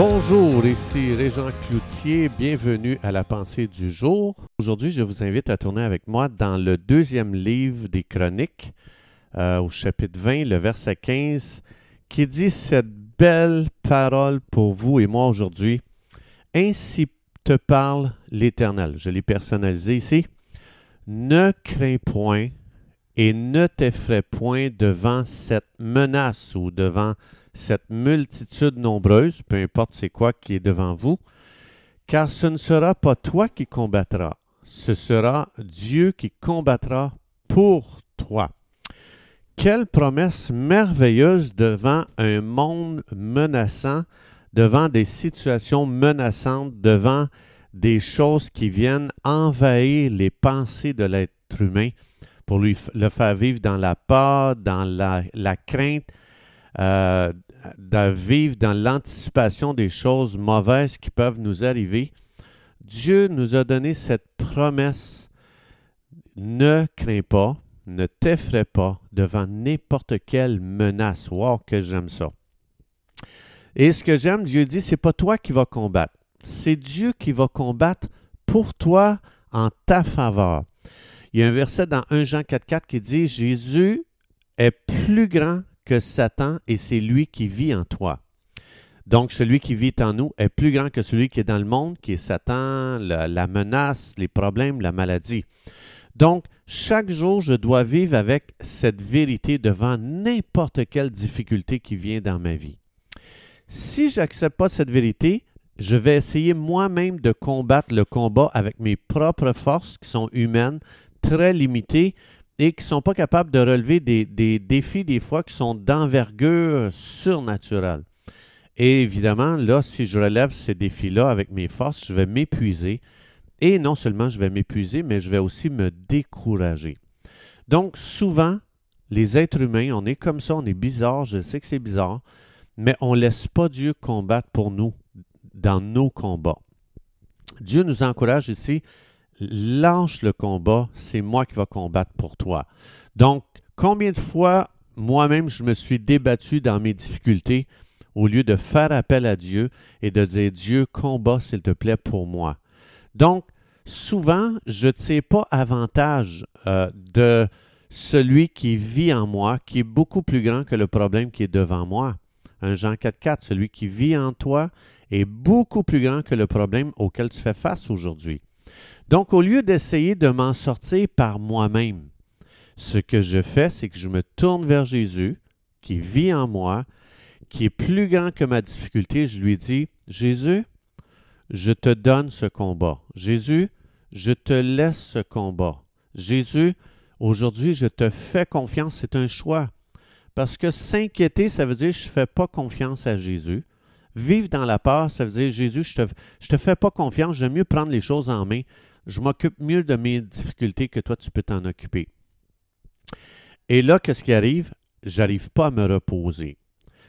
Bonjour, ici Régent Cloutier, bienvenue à la pensée du jour. Aujourd'hui, je vous invite à tourner avec moi dans le deuxième livre des Chroniques, euh, au chapitre 20, le verset 15, qui dit cette belle parole pour vous et moi aujourd'hui. Ainsi te parle l'Éternel. Je l'ai personnalisé ici. Ne crains point et ne t'effraie point devant cette menace ou devant cette multitude nombreuse, peu importe c'est quoi qui est devant vous, car ce ne sera pas toi qui combattras, ce sera Dieu qui combattra pour toi. Quelle promesse merveilleuse devant un monde menaçant, devant des situations menaçantes, devant des choses qui viennent envahir les pensées de l'être humain pour lui le faire vivre dans la peur, dans la, la crainte, euh, vivre dans l'anticipation des choses mauvaises qui peuvent nous arriver. Dieu nous a donné cette promesse. Ne crains pas, ne t'effraie pas devant n'importe quelle menace. Wow, que j'aime ça. Et ce que j'aime, Dieu dit, c'est pas toi qui vas combattre. C'est Dieu qui va combattre pour toi en ta faveur. Il y a un verset dans 1 Jean 4.4 qui dit Jésus est plus grand que Satan et c'est lui qui vit en toi. Donc, celui qui vit en nous est plus grand que celui qui est dans le monde, qui est Satan, la, la menace, les problèmes, la maladie. Donc, chaque jour, je dois vivre avec cette vérité devant n'importe quelle difficulté qui vient dans ma vie. Si je n'accepte pas cette vérité, je vais essayer moi-même de combattre le combat avec mes propres forces qui sont humaines, très limitées et qui ne sont pas capables de relever des, défis des fois qui sont d'envergure surnaturelle. Et évidemment, là, si je relève ces défis-là avec mes forces, je vais m'épuiser. Et non seulement je vais m'épuiser, mais je vais aussi me décourager. Donc, souvent, les êtres humains, on est comme ça, on est bizarre, je sais que c'est bizarre, mais on ne laisse pas Dieu combattre pour nous dans nos combats. Dieu nous encourage ici, lâche le combat, c'est moi qui vais combattre pour toi. Donc, combien de fois moi-même je me suis débattu dans mes difficultés au lieu de faire appel à Dieu et de dire Dieu, combat s'il te plaît pour moi. Donc, souvent, je ne tire pas avantage euh, de celui qui vit en moi, qui est beaucoup plus grand que le problème qui est devant moi. Un Jean 4.4, celui qui vit en toi est beaucoup plus grand que le problème auquel tu fais face aujourd'hui. Donc, au lieu d'essayer de m'en sortir par moi-même, ce que je fais, c'est que je me tourne vers Jésus, qui vit en moi, qui est plus grand que ma difficulté. Je lui dis, Jésus, je te donne ce combat. Jésus, je te laisse ce combat. Jésus, aujourd'hui, je te fais confiance. C'est un choix. Parce que s'inquiéter, ça veut dire je ne fais pas confiance à Jésus. Vivre dans la peur, ça veut dire Jésus, je ne te, fais pas confiance, j'aime mieux prendre les choses en main. Je m'occupe mieux de mes difficultés que toi, tu peux t'en occuper. Et là, qu'est-ce qui arrive? J'arrive pas à me reposer.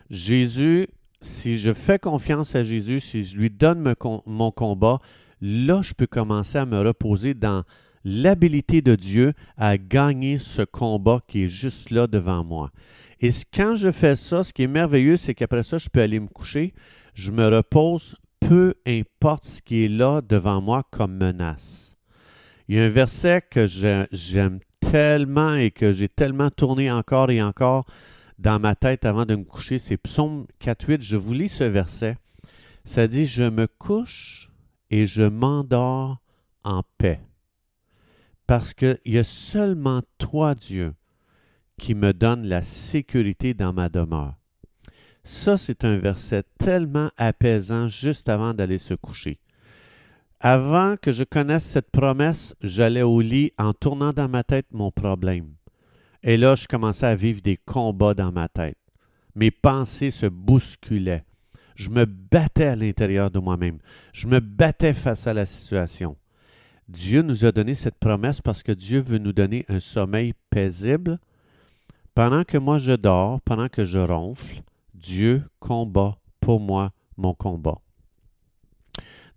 Jésus, si je fais confiance à Jésus, si je lui donne mon combat, là, je peux commencer à me reposer dans l'habilité de Dieu à gagner ce combat qui est juste là devant moi. Et quand je fais ça, ce qui est merveilleux, c'est qu'après ça, je peux aller me coucher, je me repose, peu importe ce qui est là devant moi comme menace. Il y a un verset que j'aime tellement et que j'ai tellement tourné encore et encore dans ma tête avant de me coucher, c'est Psaume 4.8. Je vous lis ce verset. Ça dit, je me couche et je m'endors en paix. Parce qu'il y a seulement toi, Dieu, qui me donne la sécurité dans ma demeure. Ça, c'est un verset tellement apaisant juste avant d'aller se coucher. Avant que je connaisse cette promesse, j'allais au lit en tournant dans ma tête mon problème. Et là, je commençais à vivre des combats dans ma tête. Mes pensées se bousculaient. Je me battais à l'intérieur de moi-même. Je me battais face à la situation. Dieu nous a donné cette promesse parce que Dieu veut nous donner un sommeil paisible. Pendant que moi je dors, pendant que je ronfle, Dieu combat pour moi mon combat.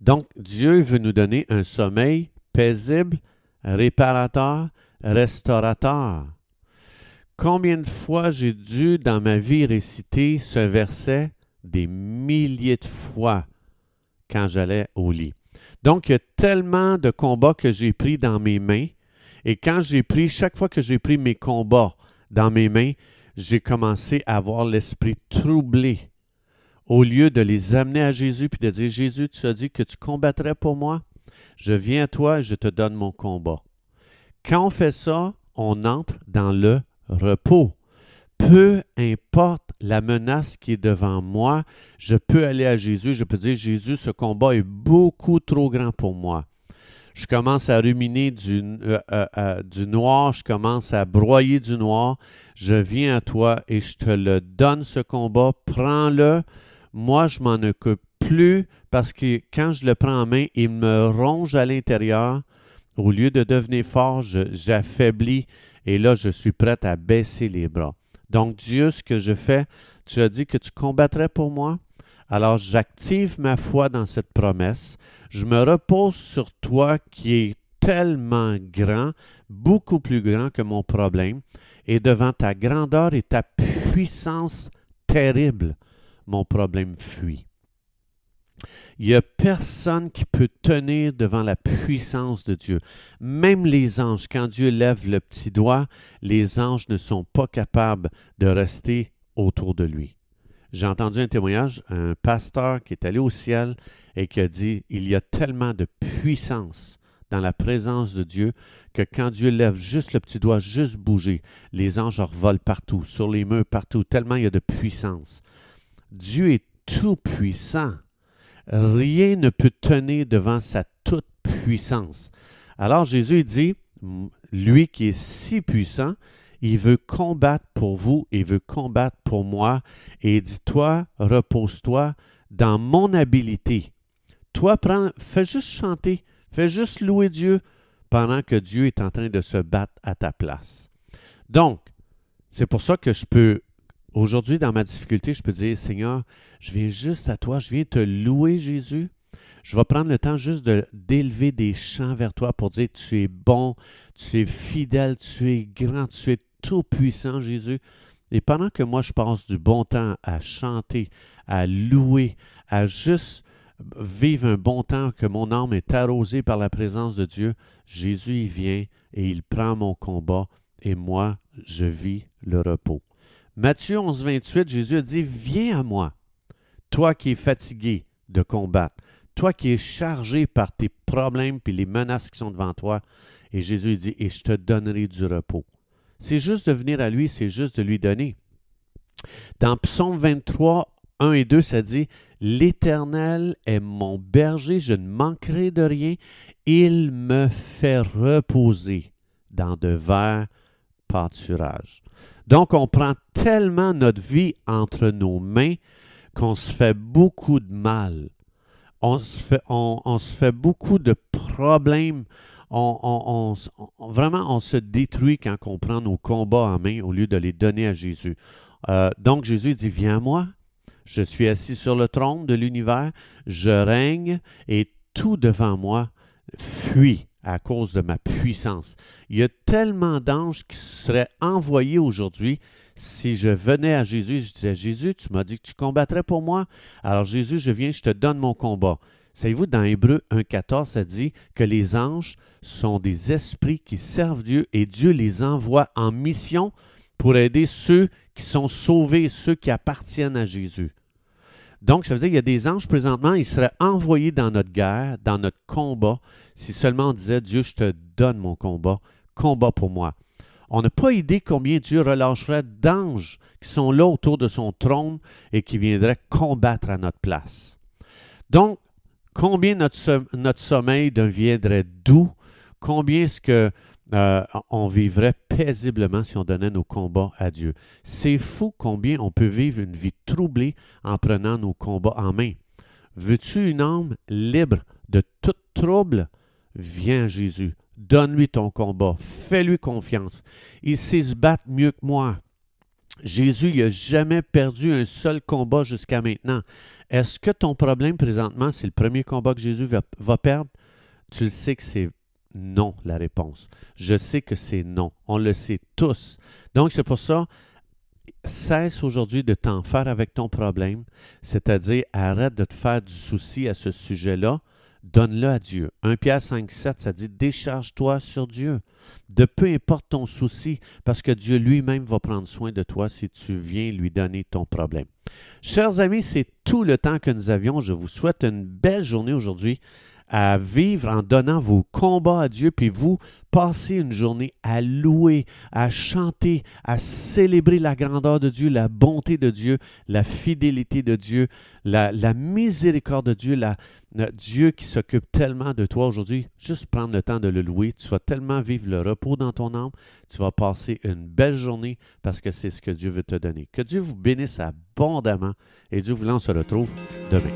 Donc, Dieu veut nous donner un sommeil paisible, réparateur, restaurateur. Combien de fois j'ai dû dans ma vie réciter ce verset? Des milliers de fois quand j'allais au lit. Donc, il y a tellement de combats que j'ai pris dans mes mains. Et quand j'ai pris, chaque fois que j'ai pris mes combats dans mes mains, j'ai commencé à avoir l'esprit troublé. Au lieu de les amener à Jésus puis de dire Jésus, tu as dit que tu combattrais pour moi, je viens à toi et je te donne mon combat. Quand on fait ça, on entre dans le repos. Peu importe la menace qui est devant moi, je peux aller à Jésus, je peux dire Jésus, ce combat est beaucoup trop grand pour moi. Je commence à ruminer du, euh, euh, euh, du noir, je commence à broyer du noir. Je viens à toi et je te le donne ce combat. Prends-le. Moi, je m'en occupe plus parce que quand je le prends en main, il me ronge à l'intérieur. Au lieu de devenir fort, j'affaiblis et là, je suis prêt à baisser les bras. Donc, Dieu, ce que je fais, tu as dit que tu combattrais pour moi. Alors, j'active ma foi dans cette promesse. Je me repose sur toi qui est tellement grand, beaucoup plus grand que mon problème. Et devant ta grandeur et ta puissance terrible, mon problème fuit. Il n'y a personne qui peut tenir devant la puissance de Dieu. Même les anges, quand Dieu lève le petit doigt, les anges ne sont pas capables de rester autour de lui. J'ai entendu un témoignage, un pasteur qui est allé au ciel et qui a dit, il y a tellement de puissance dans la présence de Dieu que quand Dieu lève juste le petit doigt, juste bouger, les anges revolent partout, sur les murs, partout, tellement il y a de puissance. Dieu est tout puissant. Rien ne peut tenir devant sa toute puissance. Alors Jésus dit, lui qui est si puissant, il veut combattre pour vous, il veut combattre pour moi, et dit, toi, repose-toi dans mon habilité. Toi, prends, fais juste chanter, fais juste louer Dieu pendant que Dieu est en train de se battre à ta place. Donc, c'est pour ça que je peux Aujourd'hui, dans ma difficulté, je peux dire, Seigneur, je viens juste à toi, je viens te louer, Jésus. Je vais prendre le temps juste d'élever des chants vers toi pour dire, tu es bon, tu es fidèle, tu es grand, tu es tout puissant, Jésus. Et pendant que moi, je passe du bon temps à chanter, à louer, à juste vivre un bon temps, que mon âme est arrosée par la présence de Dieu, Jésus, il vient et il prend mon combat et moi, je vis le repos. Matthieu 11, 28, Jésus a dit, Viens à moi, toi qui es fatigué de combattre, toi qui es chargé par tes problèmes et les menaces qui sont devant toi. Et Jésus dit, et je te donnerai du repos. C'est juste de venir à lui, c'est juste de lui donner. Dans Psaume 23, 1 et 2, ça dit, L'Éternel est mon berger, je ne manquerai de rien, il me fait reposer dans de verts Donc, on prend tellement notre vie entre nos mains qu'on se fait beaucoup de mal. On se fait, beaucoup de problèmes. Vraiment, on se détruit quand on prend nos combats en main au lieu de les donner à Jésus. Euh, donc, Jésus dit, viens moi. Je suis assis sur le trône de l'univers. Je règne et tout devant moi fuit à cause de ma puissance. Il y a tellement d'anges qui seraient envoyés aujourd'hui si je venais à Jésus, je disais, Jésus, tu m'as dit que tu combattrais pour moi. Alors Jésus, je viens, je te donne mon combat. Savez-vous, dans Hébreu 1.14, ça dit que les anges sont des esprits qui servent Dieu et Dieu les envoie en mission pour aider ceux qui sont sauvés, ceux qui appartiennent à Jésus. Donc, ça veut dire qu'il y a des anges présentement, ils seraient envoyés dans notre guerre, dans notre combat, si seulement on disait, Dieu, je te donne mon combat, combat pour moi. On n'a pas idée combien Dieu relâcherait d'anges qui sont là autour de son trône et qui viendraient combattre à notre place. Donc, combien notre, sommeil deviendrait doux, combien est-ce que euh, on vivrait paisiblement si on donnait nos combats à Dieu. C'est fou combien on peut vivre une vie troublée en prenant nos combats en main. Veux-tu une âme libre de tout trouble? Viens Jésus, donne-lui ton combat, fais-lui confiance. Il sait se battre mieux que moi. Jésus n'a jamais perdu un seul combat jusqu'à maintenant. Est-ce que ton problème présentement, c'est le premier combat que Jésus va, va perdre? Tu le sais que c'est non la réponse. Je sais que c'est non. On le sait tous. Donc, c'est pour ça, cesse aujourd'hui de t'en faire avec ton problème, c'est-à-dire arrête de te faire du souci à ce sujet-là, donne-le à Dieu. 1 Pierre 5, 7, ça dit décharge-toi sur Dieu. De peu importe ton souci, parce que Dieu lui-même va prendre soin de toi si tu viens lui donner ton problème. Chers amis, c'est tout le temps que nous avions. Je vous souhaite une belle journée aujourd'hui à vivre en donnant vos combats à Dieu, puis vous passez une journée à louer, à chanter, à célébrer la grandeur de Dieu, la bonté de Dieu, la fidélité de Dieu, la, miséricorde de Dieu, Dieu qui s'occupe tellement de toi aujourd'hui. Juste prendre le temps de le louer. Tu vas tellement vivre le repos dans ton âme. Tu vas passer une belle journée parce que c'est ce que Dieu veut te donner. Que Dieu vous bénisse abondamment et Dieu vous on se retrouve demain.